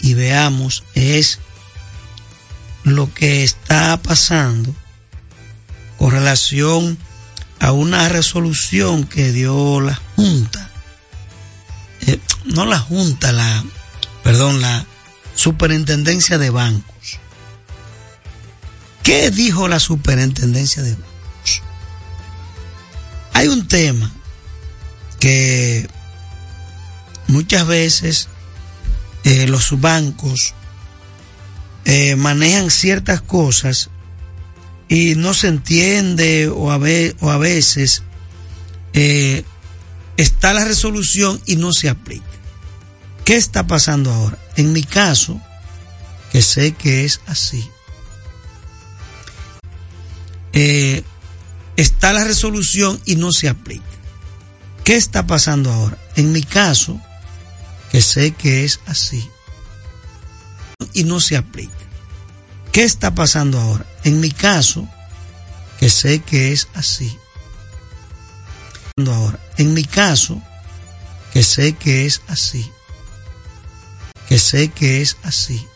y veamos es lo que está pasando con relación a una resolución que dio la Junta, eh, no la Junta, la, perdón, la Superintendencia de Bancos. ¿Qué dijo la Superintendencia de Bancos? Hay un tema que muchas veces eh, los bancos eh, manejan ciertas cosas y no se entiende o a, ve, o a veces eh, está la resolución y no se aplica. ¿Qué está pasando ahora? En mi caso, que sé que es así, eh, está la resolución y no se aplica. ¿Qué está pasando ahora? En mi caso, que sé que es así, y no se aplica. ¿Qué está pasando ahora? En mi caso, que sé que es así. Ahora, en mi caso, que sé que es así. Que sé que es así.